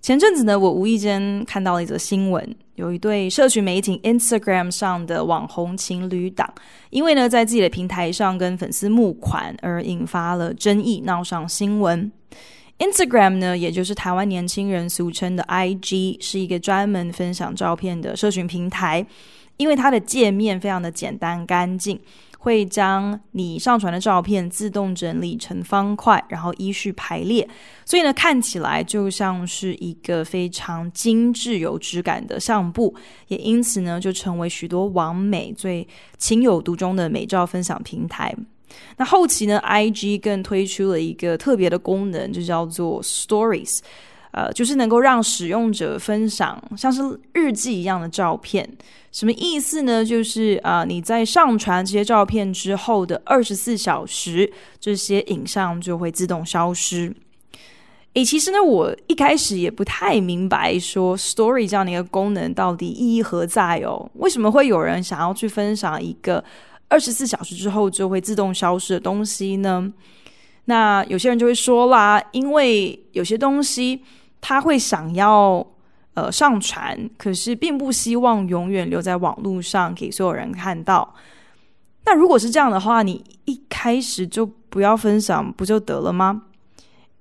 前阵子呢，我无意间看到了一则新闻，有一对社群媒体 Instagram 上的网红情侣档，因为呢在自己的平台上跟粉丝募款而引发了争议，闹上新闻。Instagram 呢，也就是台湾年轻人俗称的 IG，是一个专门分享照片的社群平台，因为它的界面非常的简单干净。会将你上传的照片自动整理成方块，然后依序排列，所以呢，看起来就像是一个非常精致有质感的相簿，也因此呢，就成为许多网美最情有独钟的美照分享平台。那后期呢，IG 更推出了一个特别的功能，就叫做 Stories。呃，就是能够让使用者分享像是日记一样的照片，什么意思呢？就是啊、你在上传这些照片之后的二十四小时，这些影像就会自动消失。诶，其实呢，我一开始也不太明白，说 Story 这样的一个功能到底意义何在哦？为什么会有人想要去分享一个二十四小时之后就会自动消失的东西呢？那有些人就会说啦，因为有些东西。他会想要呃上传，可是并不希望永远留在网络上给所有人看到。那如果是这样的话，你一开始就不要分享不就得了吗？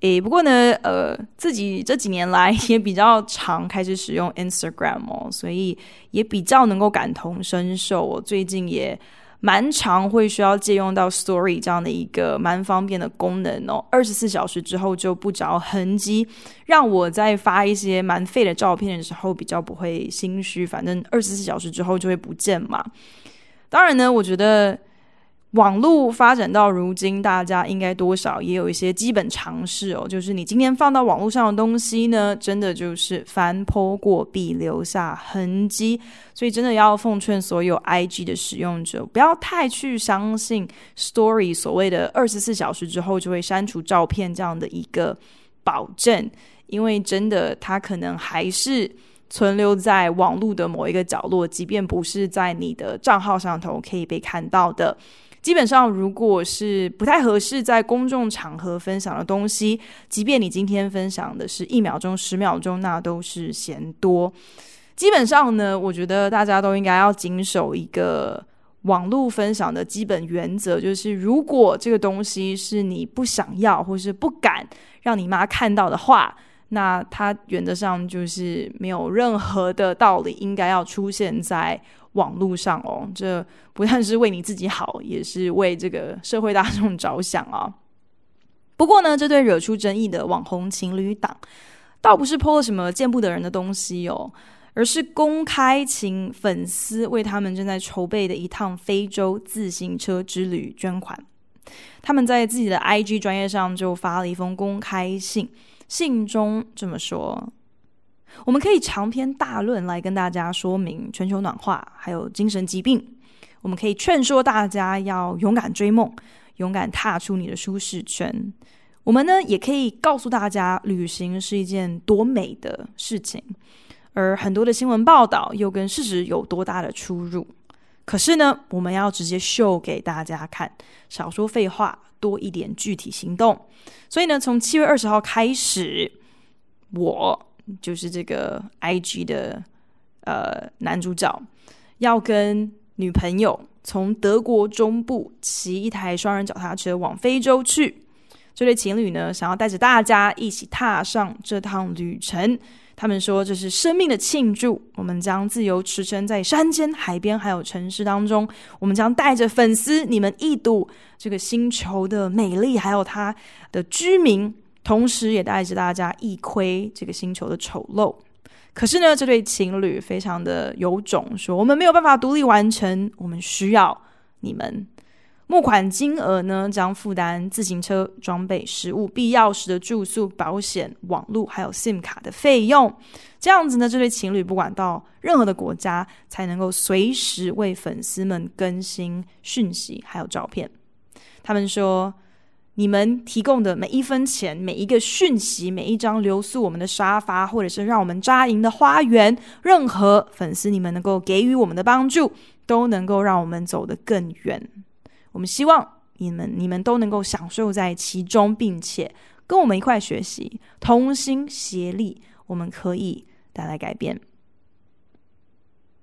诶，不过呢，呃，自己这几年来也比较常开始使用 Instagram 哦，所以也比较能够感同身受。我最近也。蛮常会需要借用到 Story 这样的一个蛮方便的功能哦，二十四小时之后就不着痕迹，让我在发一些蛮废的照片的时候比较不会心虚，反正二十四小时之后就会不见嘛。当然呢，我觉得。网络发展到如今，大家应该多少也有一些基本常识哦。就是你今天放到网络上的东西呢，真的就是翻坡过必留下痕迹。所以真的要奉劝所有 IG 的使用者，不要太去相信 Story 所谓的二十四小时之后就会删除照片这样的一个保证，因为真的它可能还是存留在网络的某一个角落，即便不是在你的账号上头可以被看到的。基本上，如果是不太合适在公众场合分享的东西，即便你今天分享的是一秒钟、十秒钟，那都是嫌多。基本上呢，我觉得大家都应该要谨守一个网络分享的基本原则，就是如果这个东西是你不想要或是不敢让你妈看到的话，那它原则上就是没有任何的道理应该要出现在。网络上哦，这不但是为你自己好，也是为这个社会大众着想啊。不过呢，这对惹出争议的网红情侣档，倒不是泼了什么见不得人的东西哦，而是公开请粉丝为他们正在筹备的一趟非洲自行车之旅捐款。他们在自己的 IG 专业上就发了一封公开信，信中这么说。我们可以长篇大论来跟大家说明全球暖化，还有精神疾病。我们可以劝说大家要勇敢追梦，勇敢踏出你的舒适圈。我们呢，也可以告诉大家，旅行是一件多美的事情，而很多的新闻报道又跟事实有多大的出入。可是呢，我们要直接秀给大家看，少说废话，多一点具体行动。所以呢，从七月二十号开始，我。就是这个 IG 的呃男主角要跟女朋友从德国中部骑一台双人脚踏车往非洲去。这对情侣呢，想要带着大家一起踏上这趟旅程。他们说这是生命的庆祝。我们将自由驰骋在山间、海边，还有城市当中。我们将带着粉丝，你们一睹这个星球的美丽，还有它的居民。同时也带着大家一窥这个星球的丑陋。可是呢，这对情侣非常的有种，说我们没有办法独立完成，我们需要你们。募款金额呢，将负担自行车、装备、食物、必要时的住宿、保险、网络，还有 SIM 卡的费用。这样子呢，这对情侣不管到任何的国家，才能够随时为粉丝们更新讯息，还有照片。他们说，你们提供的每一分钱、每一个讯息、每一张留宿我们的沙发，或者是让我们扎营的花园，任何粉丝你们能够给予我们的帮助，都能够让我们走得更远。我们希望你们、你们都能够享受在其中，并且跟我们一块学习，同心协力，我们可以带来改变。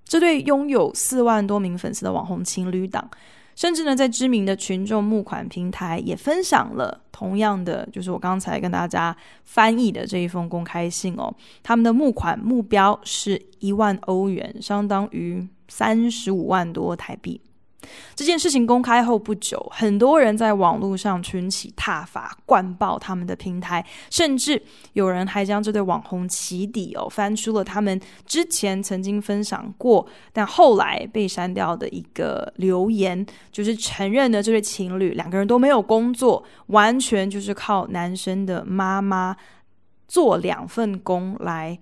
这对拥有四万多名粉丝的网红情侣档，甚至呢，在知名的群众募款平台也分享了同样的，就是我刚才跟大家翻译的这一封公开信哦。他们的募款目标是一万欧元，相当于三十五万多台币。这件事情公开后不久，很多人在网络上群起挞伐，灌爆他们的平台，甚至有人还将这对网红起底哦，翻出了他们之前曾经分享过，但后来被删掉的一个留言，就是承认的这对情侣两个人都没有工作，完全就是靠男生的妈妈做两份工来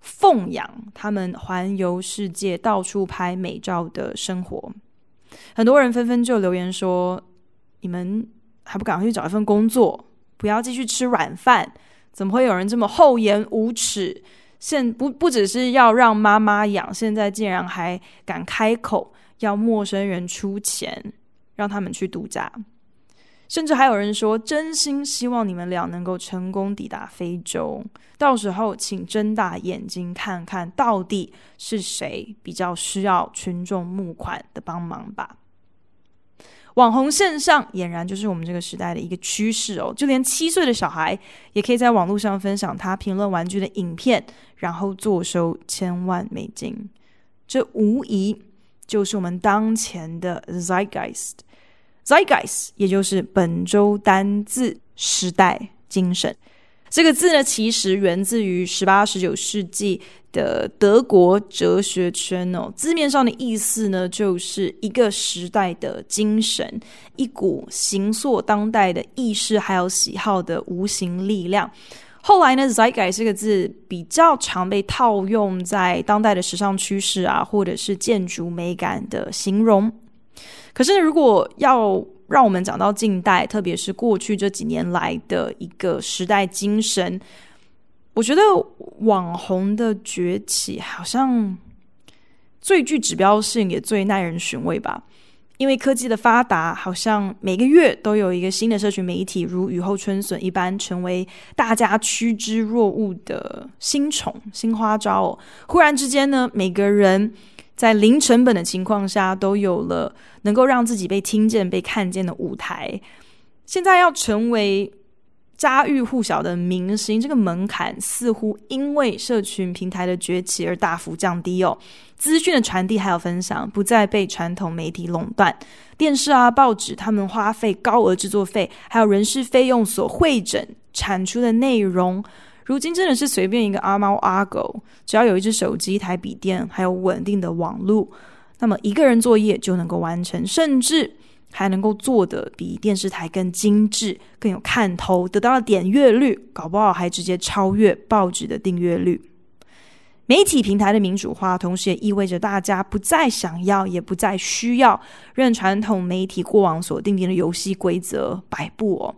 奉养他们环游世界、到处拍美照的生活。很多人纷纷就留言说：“你们还不赶快去找一份工作，不要继续吃软饭！怎么会有人这么厚颜无耻？现不不只是要让妈妈养，现在竟然还敢开口要陌生人出钱让他们去度假。甚至还有人说，真心希望你们俩能够成功抵达非洲，到时候请睁大眼睛看看到底是谁比较需要群众募款的帮忙吧。”网红线上俨然就是我们这个时代的一个趋势哦，就连七岁的小孩也可以在网络上分享他评论玩具的影片，然后坐收千万美金。这无疑就是我们当前的 zeitgeist zeitgeist，也就是本周单字时代精神。这个字呢，其实源自于十八、十九世纪。的德国哲学圈哦，字面上的意思呢，就是一个时代的精神，一股形塑当代的意识还有喜好的无形力量。后来呢，Zeitgeist 这个字比较常被套用在当代的时尚趋势啊，或者是建筑美感的形容。可是，如果要让我们讲到近代，特别是过去这几年来的一个时代精神。我觉得网红的崛起好像最具指标性，也最耐人寻味吧。因为科技的发达，好像每个月都有一个新的社群媒体，如雨后春笋一般，成为大家趋之若鹜的新宠、新花招哦。忽然之间呢，每个人在零成本的情况下，都有了能够让自己被听见、被看见的舞台。现在要成为家喻户晓的明星，这个门槛似乎因为社群平台的崛起而大幅降低哦。资讯的传递还有分享不再被传统媒体垄断，电视啊、报纸，他们花费高额制作费还有人事费用所汇整产出的内容，如今真的是随便一个阿猫阿狗，只要有一只手机、一台笔电，还有稳定的网络，那么一个人作业就能够完成，甚至。还能够做得比电视台更精致、更有看头，得到了点阅率，搞不好还直接超越报纸的订阅率。媒体平台的民主化，同时也意味着大家不再想要，也不再需要任传统媒体过往所定定的游戏规则摆布哦。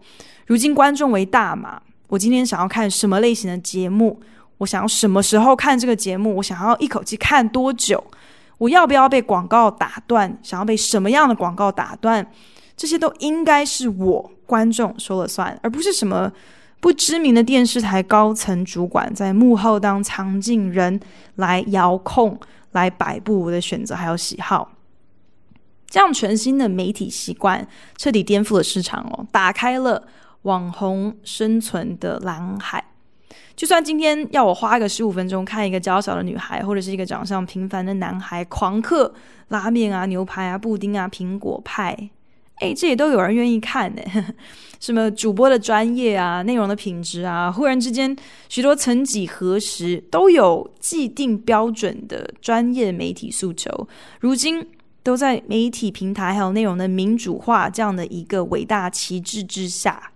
如今观众为大嘛，我今天想要看什么类型的节目，我想要什么时候看这个节目，我想要一口气看多久。我要不要被广告打断？想要被什么样的广告打断？这些都应该是我观众说了算，而不是什么不知名的电视台高层主管在幕后当藏镜人来遥控、来摆布我的选择还有喜好。这样全新的媒体习惯彻底颠覆了市场哦，打开了网红生存的蓝海。就算今天要我花个十五分钟看一个娇小的女孩，或者是一个长相平凡的男孩狂嗑拉面啊、牛排啊、布丁啊、苹果派，诶，这也都有人愿意看呢。什么主播的专业啊、内容的品质啊，忽然之间，许多曾几何时都有既定标准的专业媒体诉求，如今都在媒体平台还有内容的民主化这样的一个伟大旗帜之下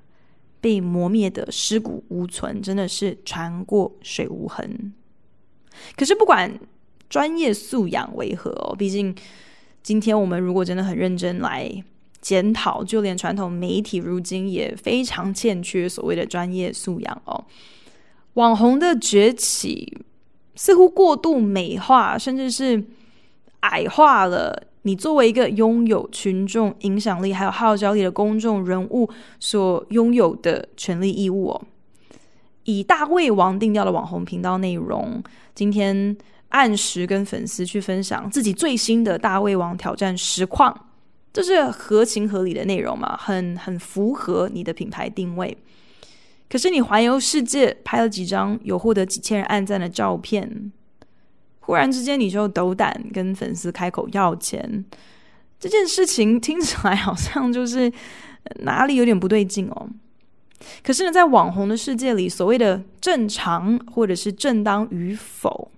被磨灭的尸骨无存，真的是船过水无痕。可是不管专业素养为何哦，毕竟今天我们如果真的很认真来检讨，就连传统媒体如今也非常欠缺所谓的专业素养哦。网红的崛起似乎过度美化，甚至是矮化了你作为一个拥有群众影响力还有号召力的公众人物所拥有的权利义务哦。以大胃王定调的网红频道内容，今天按时跟粉丝去分享自己最新的大胃王挑战实况。这是合情合理的内容嘛？很很符合你的品牌定位。可是你环游世界拍了几张有获得几千人按赞的照片，忽然之间你就斗胆跟粉丝开口要钱，这件事情听起来好像就是哪里有点不对劲哦。可是呢，在网红的世界里，所谓的正常或者是正当与否，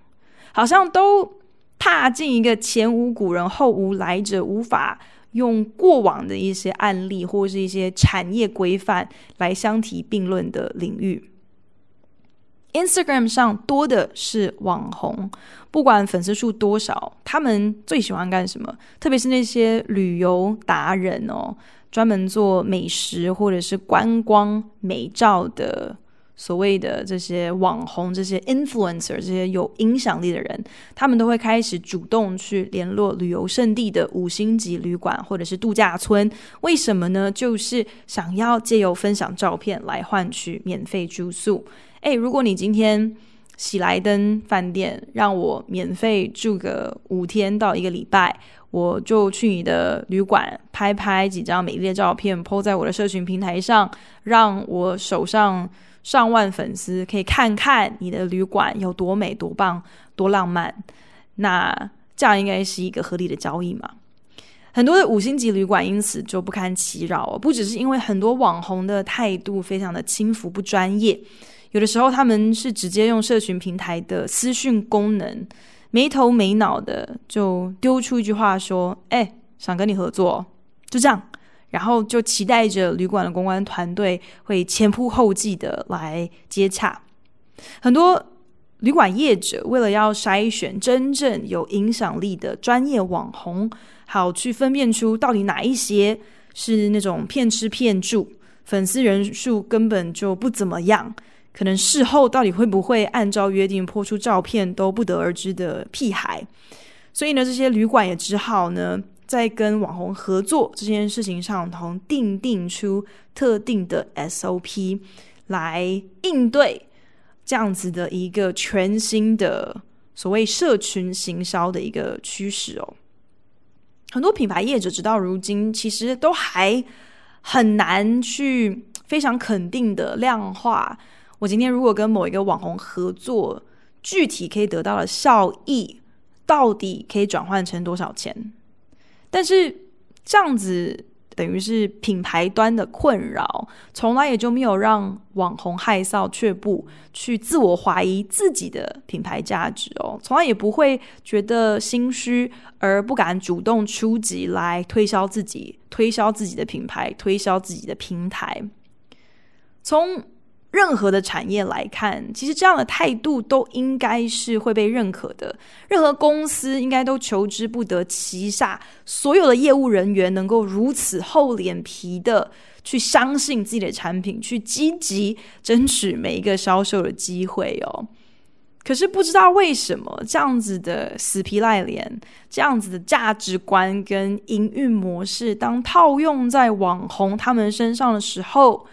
好像都踏进一个前无古人后无来者，无法。用过往的一些案例或是一些产业规范来相提并论的领域，Instagram 上多的是网红，不管粉丝数多少，他们最喜欢干什么？特别是那些旅游达人哦，专门做美食或者是观光美照的。所谓的这些网红、这些 influencer、这些有影响力的人，他们都会开始主动去联络旅游胜地的五星级旅馆或者是度假村。为什么呢？就是想要借由分享照片来换取免费住宿。诶，如果你今天喜来登饭店让我免费住个五天到一个礼拜，我就去你的旅馆拍拍几张美丽的照片，po 在我的社群平台上，让我手上。上万粉丝可以看看你的旅馆有多美、多棒、多浪漫，那这样应该是一个合理的交易嘛？很多的五星级旅馆因此就不堪其扰，不只是因为很多网红的态度非常的轻浮不专业，有的时候他们是直接用社群平台的私讯功能，没头没脑的就丢出一句话说：“哎，想跟你合作。”就这样。然后就期待着旅馆的公关团队会前仆后继的来接洽。很多旅馆业者为了要筛选真正有影响力的专业网红，好去分辨出到底哪一些是那种骗吃骗住，粉丝人数根本就不怎么样，可能事后到底会不会按照约定泼出照片都不得而知的屁孩。所以呢，这些旅馆也只好呢。在跟网红合作这件事情上，同定定出特定的 SOP 来应对这样子的一个全新的所谓社群行销的一个趋势哦。很多品牌业者直到如今，其实都还很难去非常肯定的量化，我今天如果跟某一个网红合作，具体可以得到的效益，到底可以转换成多少钱？但是这样子等于是品牌端的困扰，从来也就没有让网红害臊却步，去自我怀疑自己的品牌价值哦，从来也不会觉得心虚而不敢主动出击来推销自己、推销自己的品牌、推销自己的平台，从。任何的产业来看，其实这样的态度都应该是会被认可的。任何公司应该都求之不得，旗下所有的业务人员能够如此厚脸皮的去相信自己的产品，去积极争取每一个销售的机会哦。可是不知道为什么，这样子的死皮赖脸，这样子的价值观跟营运模式，当套用在网红他们身上的时候，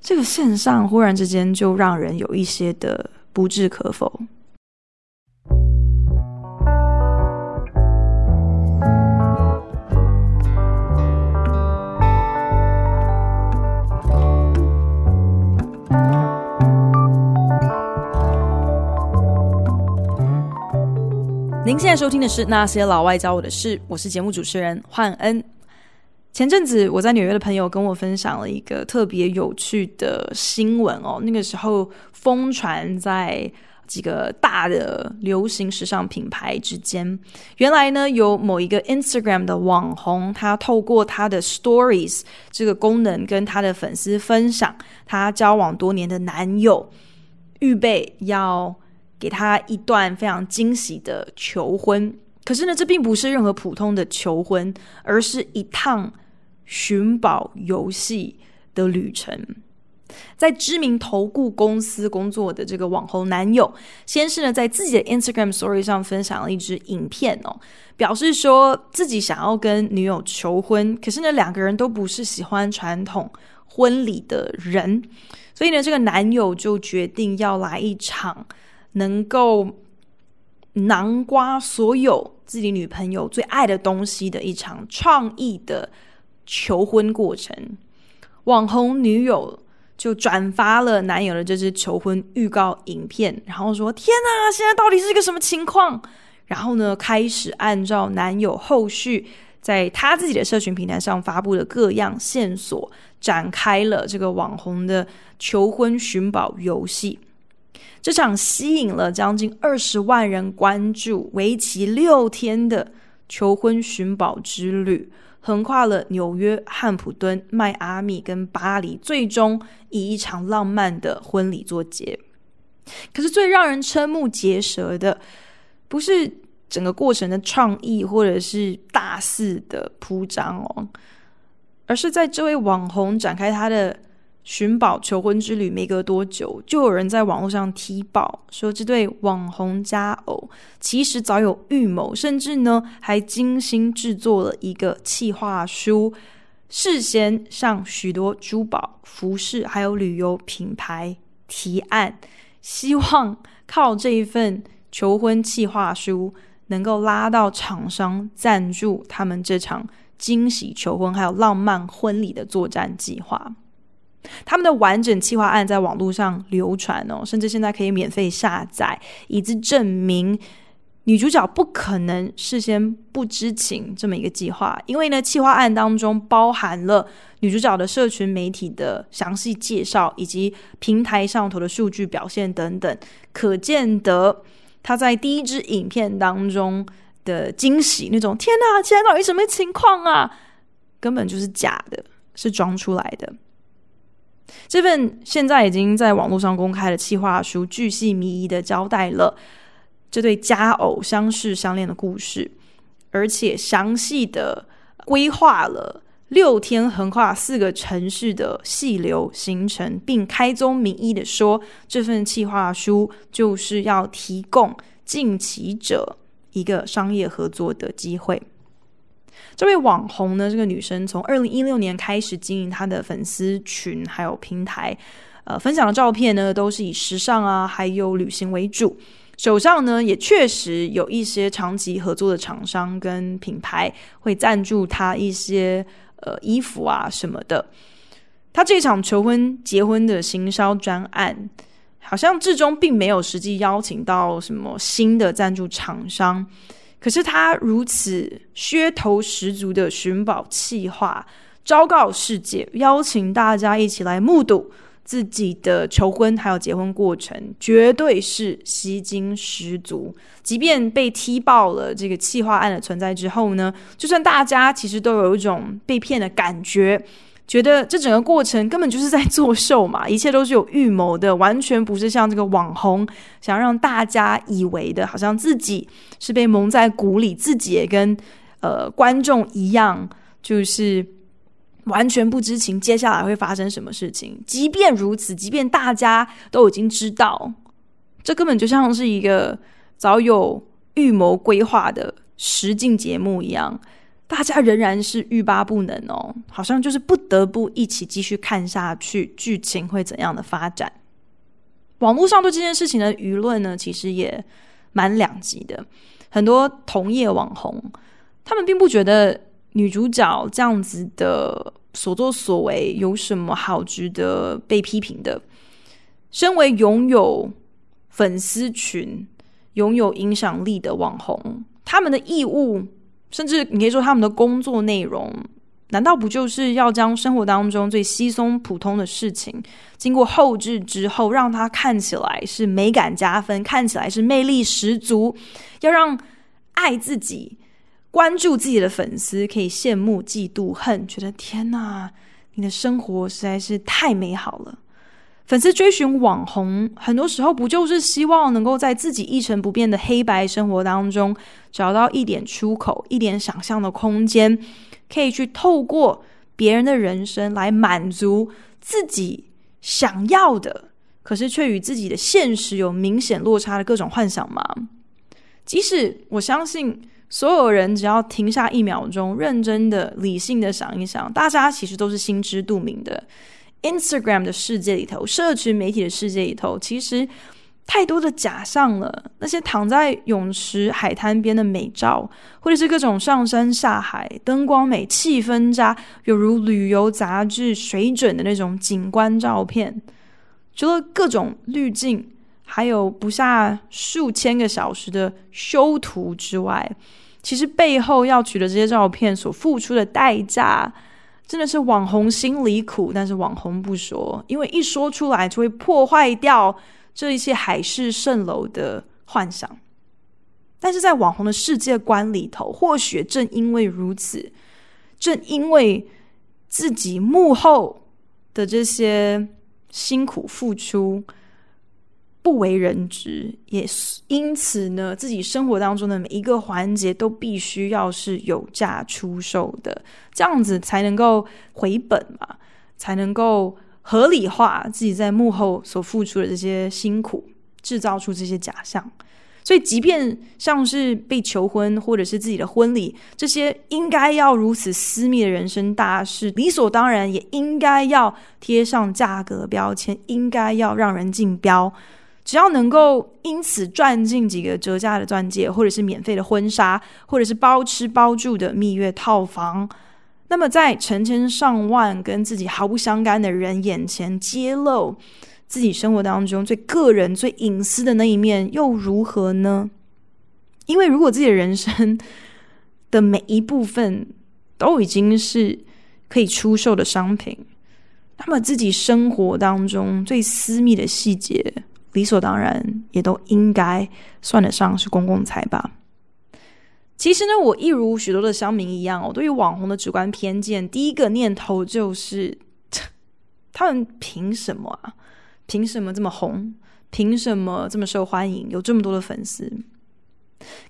这个现象忽然之间就让人有一些的不置可否。您现在收听的是《那些老外教我的事》，我是节目主持人焕恩。前阵子我在纽约的朋友跟我分享了一个特别有趣的新闻哦，那个时候疯传在几个大的流行时尚品牌之间。原来呢，有某一个 Instagram 的网红，他透过他的 Stories 这个功能，跟他的粉丝分享他交往多年的男友，预备要给他一段非常惊喜的求婚。可是呢，这并不是任何普通的求婚，而是一趟寻宝游戏的旅程。在知名投顾公司工作的这个网红男友，先是呢在自己的 Instagram Story 上分享了一支影片哦，表示说自己想要跟女友求婚，可是呢两个人都不是喜欢传统婚礼的人，所以呢这个男友就决定要来一场能够囊瓜所有自己女朋友最爱的东西的一场创意的求婚过程。网红女友。就转发了男友的这支求婚预告影片，然后说：“天哪，现在到底是一个什么情况？”然后呢，开始按照男友后续在他自己的社群平台上发布的各样线索，展开了这个网红的求婚寻宝游戏。这场吸引了将近二十万人关注，为期六天的求婚寻宝之旅。横跨了纽约、汉普敦、迈阿密跟巴黎，最终以一场浪漫的婚礼作结。可是最让人瞠目结舌的，不是整个过程的创意或者是大肆的铺张哦，而是在这位网红展开他的。寻宝求婚之旅没隔多久，就有人在网络上踢爆说，这对网红佳偶其实早有预谋，甚至呢还精心制作了一个企划书，事先向许多珠宝、服饰还有旅游品牌提案，希望靠这一份求婚企划书能够拉到厂商赞助他们这场惊喜求婚还有浪漫婚礼的作战计划。他们的完整企划案在网络上流传哦，甚至现在可以免费下载，以资证明女主角不可能事先不知情这么一个计划。因为呢，企划案当中包含了女主角的社群媒体的详细介绍，以及平台上头的数据表现等等，可见得她在第一支影片当中的惊喜，那种天哪，现在到底什么情况啊？根本就是假的，是装出来的。这份现在已经在网络上公开的企划书，巨细靡遗的交代了这对佳偶相识相恋的故事，而且详细的规划了六天横跨四个城市的细流行程，并开宗明义的说，这份企划书就是要提供近期者一个商业合作的机会。这位网红呢，这个女生从二零一六年开始经营她的粉丝群，还有平台，呃，分享的照片呢，都是以时尚啊，还有旅行为主。手上呢，也确实有一些长期合作的厂商跟品牌会赞助她一些呃衣服啊什么的。她这场求婚结婚的行销专案，好像至终并没有实际邀请到什么新的赞助厂商。可是他如此噱头十足的寻宝计划，昭告世界，邀请大家一起来目睹自己的求婚还有结婚过程，绝对是吸睛十足。即便被踢爆了这个企划案的存在之后呢，就算大家其实都有一种被骗的感觉。觉得这整个过程根本就是在作秀嘛，一切都是有预谋的，完全不是像这个网红想让大家以为的，好像自己是被蒙在鼓里，自己也跟呃观众一样，就是完全不知情接下来会发生什么事情。即便如此，即便大家都已经知道，这根本就像是一个早有预谋规划的实境节目一样。大家仍然是欲罢不能哦，好像就是不得不一起继续看下去，剧情会怎样的发展？网络上对这件事情的舆论呢，其实也蛮两极的。很多同业网红，他们并不觉得女主角这样子的所作所为有什么好值得被批评的。身为拥有粉丝群、拥有影响力的网红，他们的义务。甚至你可以说他们的工作内容难道不就是要将生活当中最稀松普通的事情，经过后置之后，让它看起来是美感加分，看起来是魅力十足，要让爱自己、关注自己的粉丝可以羡慕、嫉妒、恨，觉得天哪，你的生活实在是太美好了。粉丝追寻网红，很多时候不就是希望能够在自己一成不变的黑白生活当中，找到一点出口、一点想象的空间，可以去透过别人的人生来满足自己想要的，可是却与自己的现实有明显落差的各种幻想吗？即使我相信所有人只要停下一秒钟，认真的、理性的想一想，大家其实都是心知肚明的。Instagram 的世界里头，社群媒体的世界里头，其实太多的假象了。那些躺在泳池、海滩边的美照，或者是各种上山下海、灯光美、气氛佳，犹如旅游杂志水准的那种景观照片，除了各种滤镜，还有不下数千个小时的修图之外，其实背后要取得这些照片所付出的代价。真的是网红心里苦，但是网红不说，因为一说出来就会破坏掉这一些海市蜃楼的幻想。但是在网红的世界观里头，或许正因为如此，正因为自己幕后的这些辛苦付出。不为人知，也因此呢，自己生活当中的每一个环节都必须要是有价出售的，这样子才能够回本嘛，才能够合理化自己在幕后所付出的这些辛苦，制造出这些假象。所以，即便像是被求婚或者是自己的婚礼，这些应该要如此私密的人生大事，理所当然也应该要贴上价格标签，应该要让人竞标。只要能够因此赚进几个折价的钻戒，或者是免费的婚纱，或者是包吃包住的蜜月套房，那么在成千上万跟自己毫不相干的人眼前揭露自己生活当中最个人、最隐私的那一面，又如何呢？因为如果自己的人生的每一部分都已经是可以出售的商品，那么自己生活当中最私密的细节。理所当然，也都应该算得上是公共财吧。其实呢，我一如许多的乡民一样，我对于网红的主观偏见，第一个念头就是：他们凭什么啊？凭什么这么红？凭什么这么受欢迎？有这么多的粉丝？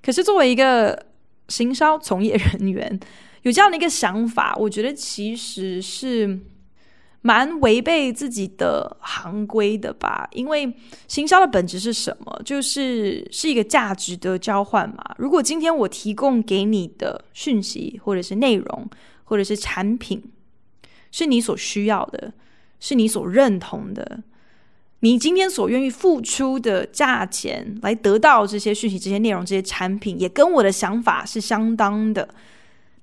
可是作为一个行销从业人员，有这样的一个想法，我觉得其实是。蛮违背自己的行规的吧，因为行销的本质是什么？就是是一个价值的交换嘛。如果今天我提供给你的讯息，或者是内容，或者是产品，是你所需要的，是你所认同的，你今天所愿意付出的价钱来得到这些讯息、这些内容、这些产品，也跟我的想法是相当的。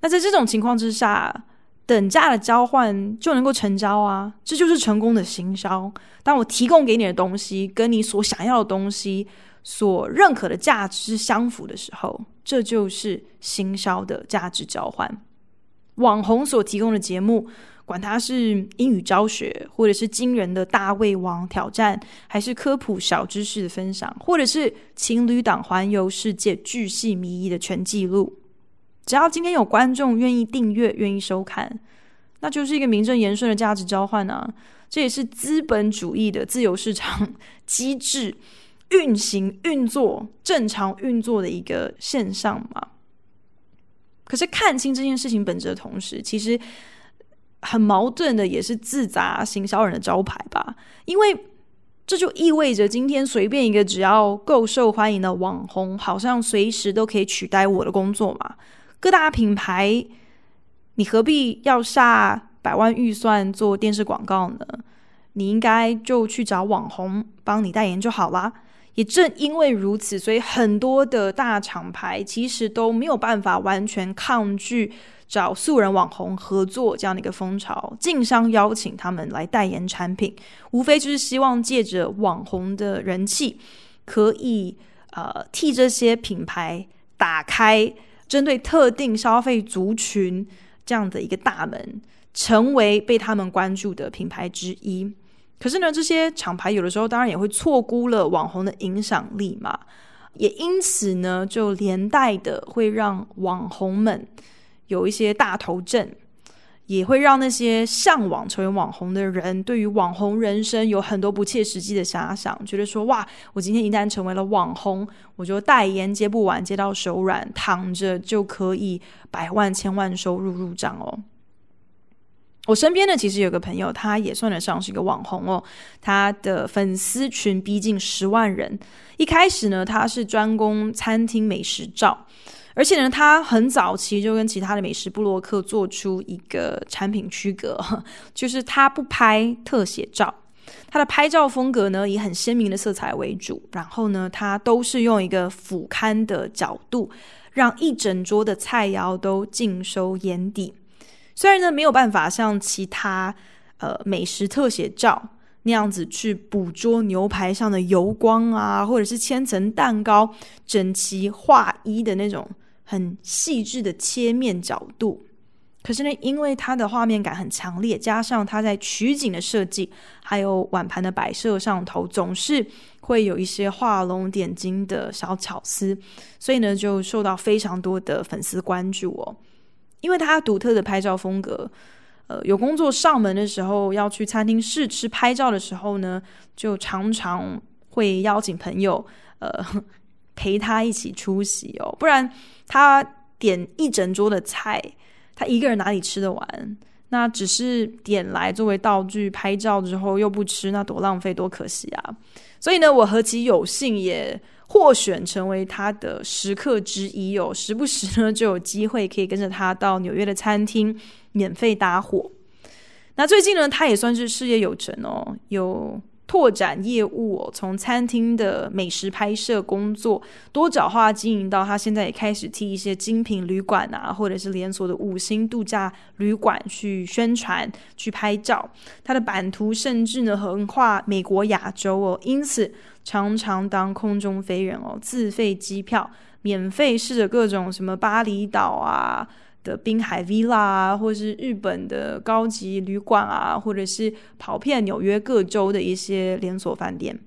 那在这种情况之下，等价的交换就能够成交啊，这就是成功的行销。当我提供给你的东西跟你所想要的东西所认可的价值相符的时候，这就是行销的价值交换。网红所提供的节目，管它是英语教学，或者是惊人的大胃王挑战，还是科普小知识的分享，或者是情侣档环游世界巨细靡遗的全记录。只要今天有观众愿意订阅、愿意收看，那就是一个名正言顺的价值交换啊！这也是资本主义的自由市场机制运行、运作正常运作的一个现象嘛。可是看清这件事情本质的同时，其实很矛盾的，也是自砸行销人的招牌吧？因为这就意味着，今天随便一个只要够受欢迎的网红，好像随时都可以取代我的工作嘛。各大品牌，你何必要下百万预算做电视广告呢？你应该就去找网红帮你代言就好啦。也正因为如此，所以很多的大厂牌其实都没有办法完全抗拒找素人网红合作这样的一个风潮，竞相邀请他们来代言产品，无非就是希望借着网红的人气，可以呃替这些品牌打开。针对特定消费族群这样的一个大门，成为被他们关注的品牌之一。可是呢，这些厂牌有的时候当然也会错估了网红的影响力嘛，也因此呢，就连带的会让网红们有一些大头症。也会让那些向往成为网红的人，对于网红人生有很多不切实际的遐想，觉得说哇，我今天一旦成为了网红，我就代言接不完，接到手软，躺着就可以百万千万收入入账哦。我身边呢，其实有个朋友，他也算得上是一个网红哦，他的粉丝群逼近十万人。一开始呢，他是专攻餐厅美食照。而且呢，他很早期就跟其他的美食部落客做出一个产品区隔，就是他不拍特写照，他的拍照风格呢以很鲜明的色彩为主，然后呢，他都是用一个俯瞰的角度，让一整桌的菜肴都尽收眼底。虽然呢没有办法像其他呃美食特写照那样子去捕捉牛排上的油光啊，或者是千层蛋糕整齐划一的那种。很细致的切面角度，可是呢，因为它的画面感很强烈，加上它在取景的设计，还有碗盘的摆设上头，总是会有一些画龙点睛的小巧思，所以呢，就受到非常多的粉丝关注哦。因为它独特的拍照风格，呃，有工作上门的时候，要去餐厅试吃拍照的时候呢，就常常会邀请朋友，呃。陪他一起出席哦，不然他点一整桌的菜，他一个人哪里吃得完？那只是点来作为道具拍照之后又不吃，那多浪费多可惜啊！所以呢，我何其有幸也获选成为他的食客之一哦，时不时呢就有机会可以跟着他到纽约的餐厅免费搭伙。那最近呢，他也算是事业有成哦，有。拓展业务哦，从餐厅的美食拍摄工作多角化经营到他现在也开始替一些精品旅馆啊，或者是连锁的五星度假旅馆去宣传、去拍照。他的版图甚至呢横跨美国、亚洲哦，因此常常当空中飞人哦，自费机票，免费试着各种什么巴厘岛啊。的滨海 villa 啊，或是日本的高级旅馆啊，或者是跑遍纽约各州的一些连锁饭店。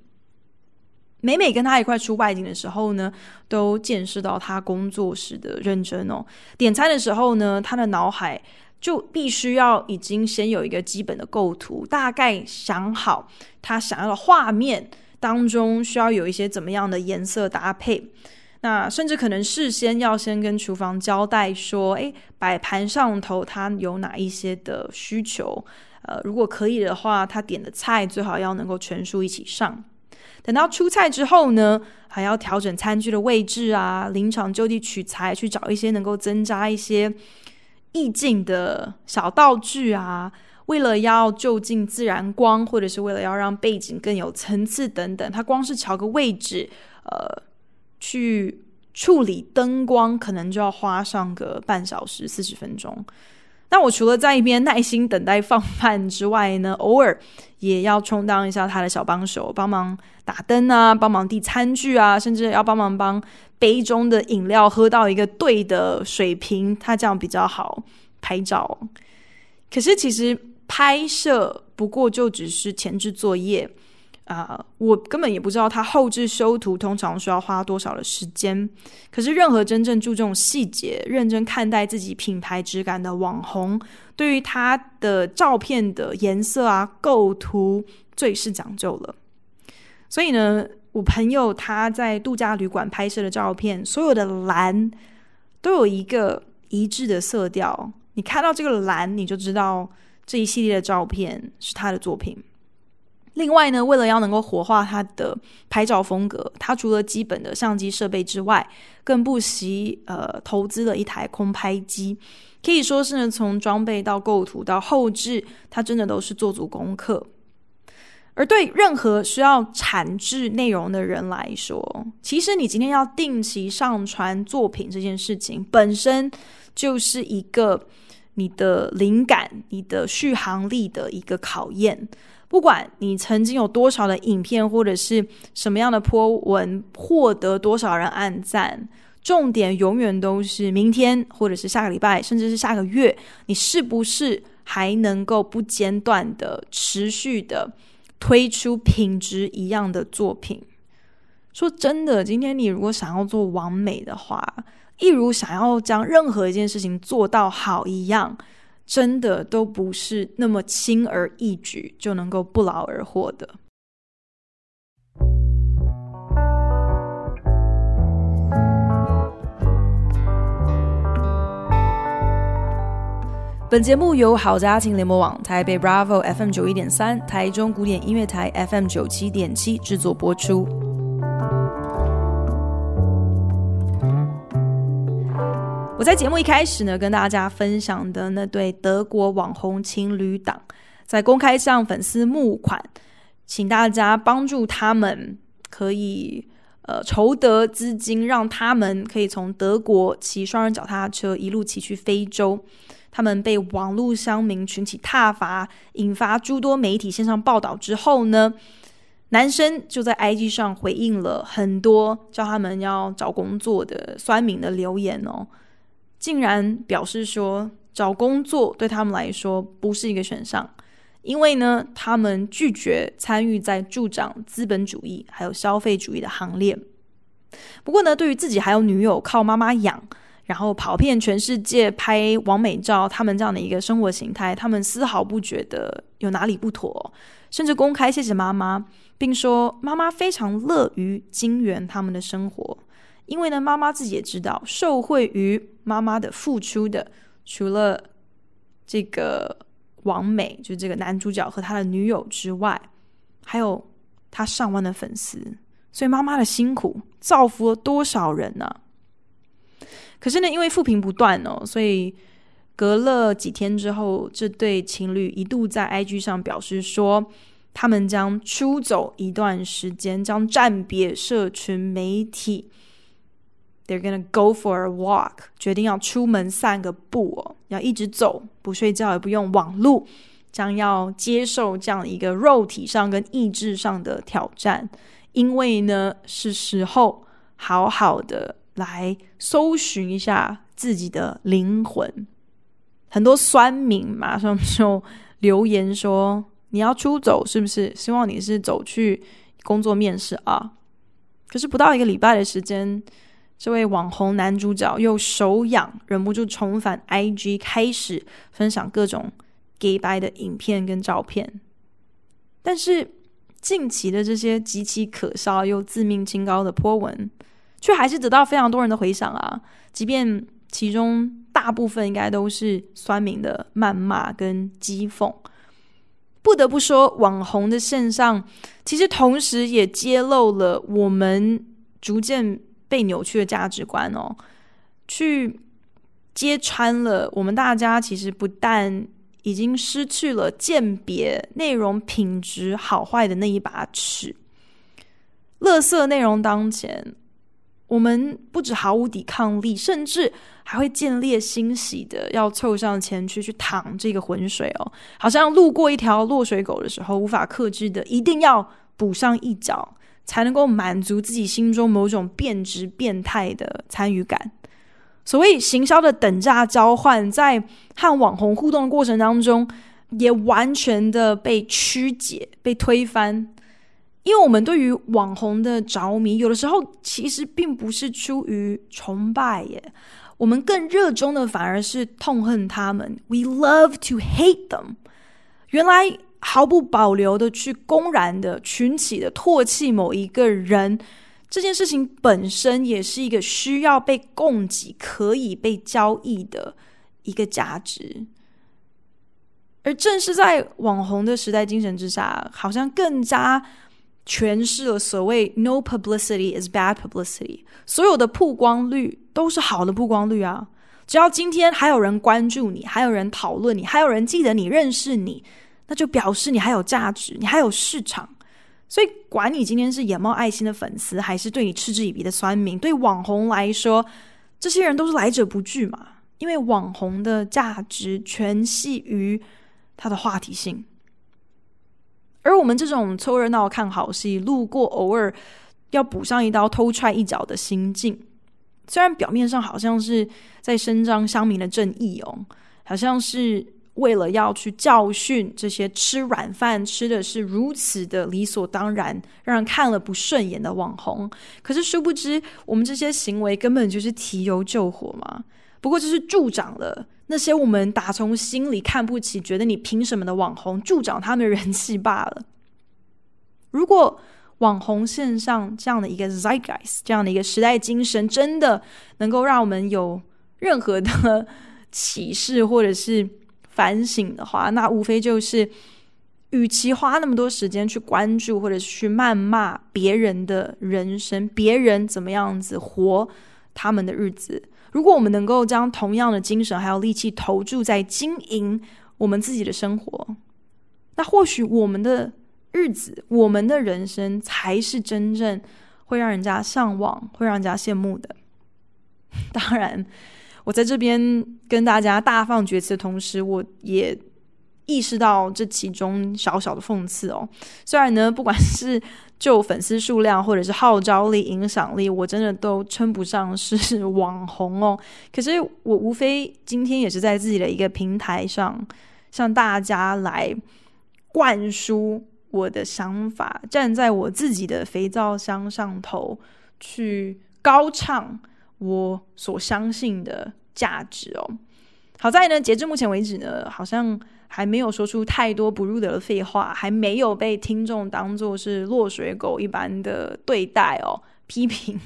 每每跟他一块出外景的时候呢，都见识到他工作时的认真哦。点餐的时候呢，他的脑海就必须要已经先有一个基本的构图，大概想好他想要的画面当中需要有一些怎么样的颜色搭配。那甚至可能事先要先跟厨房交代说，诶，摆盘上头他有哪一些的需求，呃，如果可以的话，他点的菜最好要能够全数一起上。等到出菜之后呢，还要调整餐具的位置啊，临场就地取材，去找一些能够增加一些意境的小道具啊，为了要就近自然光，或者是为了要让背景更有层次等等，他光是调个位置，呃。去处理灯光，可能就要花上个半小时四十分钟。那我除了在一边耐心等待放饭之外呢，偶尔也要充当一下他的小帮手，帮忙打灯啊，帮忙递餐具啊，甚至要帮忙帮杯中的饮料喝到一个对的水平，他这样比较好拍照。可是其实拍摄不过就只是前置作业。啊我根本也不知道他后置修图通常需要花多少的时间。可是，任何真正注重细节、认真看待自己品牌质感的网红，对于他的照片的颜色啊、构图最是讲究了。所以呢，我朋友他在度假旅馆拍摄的照片，所有的蓝都有一个一致的色调。你看到这个蓝，你就知道这一系列的照片是他的作品。另外呢，为了要能够活化他的拍照风格，他除了基本的相机设备之外，更不惜呃投资了一台空拍机，可以说是呢从装备到构图到后置，他真的都是做足功课。而对任何需要产制内容的人来说，其实你今天要定期上传作品这件事情，本身就是一个你的灵感、你的续航力的一个考验。不管你曾经有多少的影片或者是什么样的 po 文，获得多少人按赞，重点永远都是明天，或者是下个礼拜，甚至是下个月，你是不是还能够不间断的持续的推出品质一样的作品？说真的，今天你如果想要做完美的话，一如想要将任何一件事情做到好一样，真的都不是那么轻而易举就能够不劳而获的。本节目由好家庭联播网、台北 Bravo FM 九一点三、台中古典音乐台 FM 九七点七制作播出。我在节目一开始呢，跟大家分享的那对德国网红情侣档，在公开向粉丝募款，请大家帮助他们，可以呃筹得资金，让他们可以从德国骑双人脚踏车一路骑去非洲。他们被网络乡民群起挞伐，引发诸多媒体线上报道之后呢，男生就在 IG 上回应了很多叫他们要找工作的酸民的留言哦，竟然表示说找工作对他们来说不是一个选项，因为呢，他们拒绝参与在助长资本主义还有消费主义的行列。不过呢，对于自己还有女友靠妈妈养。然后跑遍全世界拍网美照，他们这样的一个生活形态，他们丝毫不觉得有哪里不妥，甚至公开谢谢妈妈，并说妈妈非常乐于经营他们的生活，因为呢，妈妈自己也知道，受惠于妈妈的付出的，除了这个王美，就是这个男主角和他的女友之外，还有他上万的粉丝，所以妈妈的辛苦造福了多少人呢？可是呢，因为负评不断哦，所以隔了几天之后，这对情侣一度在 IG 上表示说，他们将出走一段时间，将暂别社群媒体。They're gonna go for a walk，决定要出门散个步哦，要一直走，不睡觉也不用网路，将要接受这样一个肉体上跟意志上的挑战，因为呢，是时候好好的。来搜寻一下自己的灵魂，很多酸民马上就留言说：“你要出走是不是？希望你是走去工作面试啊？”可是不到一个礼拜的时间，这位网红男主角又手痒，忍不住重返 IG，开始分享各种假掰的影片跟照片。但是近期的这些极其可笑又自命清高的 po 文。却还是得到非常多人的回响啊！即便其中大部分应该都是酸民的谩骂跟讥讽，不得不说，网红的线上其实同时也揭露了我们逐渐被扭曲的价值观哦，去揭穿了我们大家其实不但已经失去了鉴别内容品质好坏的那一把尺，垃圾内容当前。我们不止毫无抵抗力，甚至还会见猎欣喜的要凑上前去去淌这个浑水哦，好像路过一条落水狗的时候，无法克制的一定要补上一脚，才能够满足自己心中某种变质变态的参与感。所谓行销的等价交换，在和网红互动的过程当中，也完全的被曲解、被推翻。因为我们对于网红的着迷，有的时候其实并不是出于崇拜耶，我们更热衷的反而是痛恨他们。We love to hate them。原来毫不保留的去公然的群起的唾弃某一个人，这件事情本身也是一个需要被供给、可以被交易的一个价值。而正是在网红的时代精神之下，好像更加。诠释了所谓 “no publicity is bad publicity”，所有的曝光率都是好的曝光率啊！只要今天还有人关注你，还有人讨论你，还有人记得你、认识你，那就表示你还有价值，你还有市场。所以，管你今天是眼冒爱心的粉丝，还是对你嗤之以鼻的酸民，对网红来说，这些人都是来者不拒嘛。因为网红的价值全系于他的话题性。而我们这种凑热闹看好戏、路过偶尔要补上一刀偷踹一脚的心境，虽然表面上好像是在伸张乡民的正义哦，好像是为了要去教训这些吃软饭吃的是如此的理所当然，让人看了不顺眼的网红。可是殊不知，我们这些行为根本就是提油救火嘛。不过就是助长了那些我们打从心里看不起、觉得你凭什么的网红，助长他们的人气罢了。如果网红线上这样的一个 zeitgeist，这样的一个时代精神，真的能够让我们有任何的 启示或者是反省的话，那无非就是，与其花那么多时间去关注或者去谩骂别人的人生，别人怎么样子活他们的日子，如果我们能够将同样的精神还有力气投注在经营我们自己的生活，那或许我们的。日子，我们的人生才是真正会让人家向往、会让人家羡慕的。当然，我在这边跟大家大放厥词的同时，我也意识到这其中小小的讽刺哦。虽然呢，不管是就粉丝数量，或者是号召力、影响力，我真的都称不上是网红哦。可是我无非今天也是在自己的一个平台上，向大家来灌输。我的想法，站在我自己的肥皂箱上头去高唱我所相信的价值哦。好在呢，截至目前为止呢，好像还没有说出太多不入流的废话，还没有被听众当做是落水狗一般的对待哦，批评。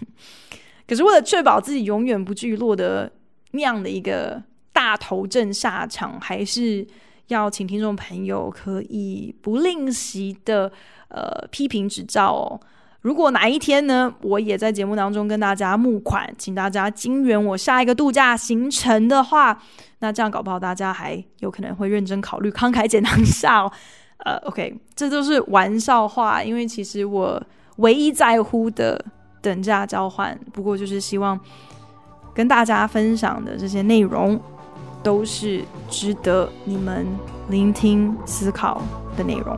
可是为了确保自己永远不至于落得那样的一个大头症下场，还是。要请听众朋友可以不吝惜的呃批评指教哦。如果哪一天呢，我也在节目当中跟大家募款，请大家金援我下一个度假行程的话，那这样搞不好大家还有可能会认真考虑慷慨解囊一下哦。呃，OK，这都是玩笑话，因为其实我唯一在乎的等价交换，不过就是希望跟大家分享的这些内容。都是值得你们聆听、思考的内容。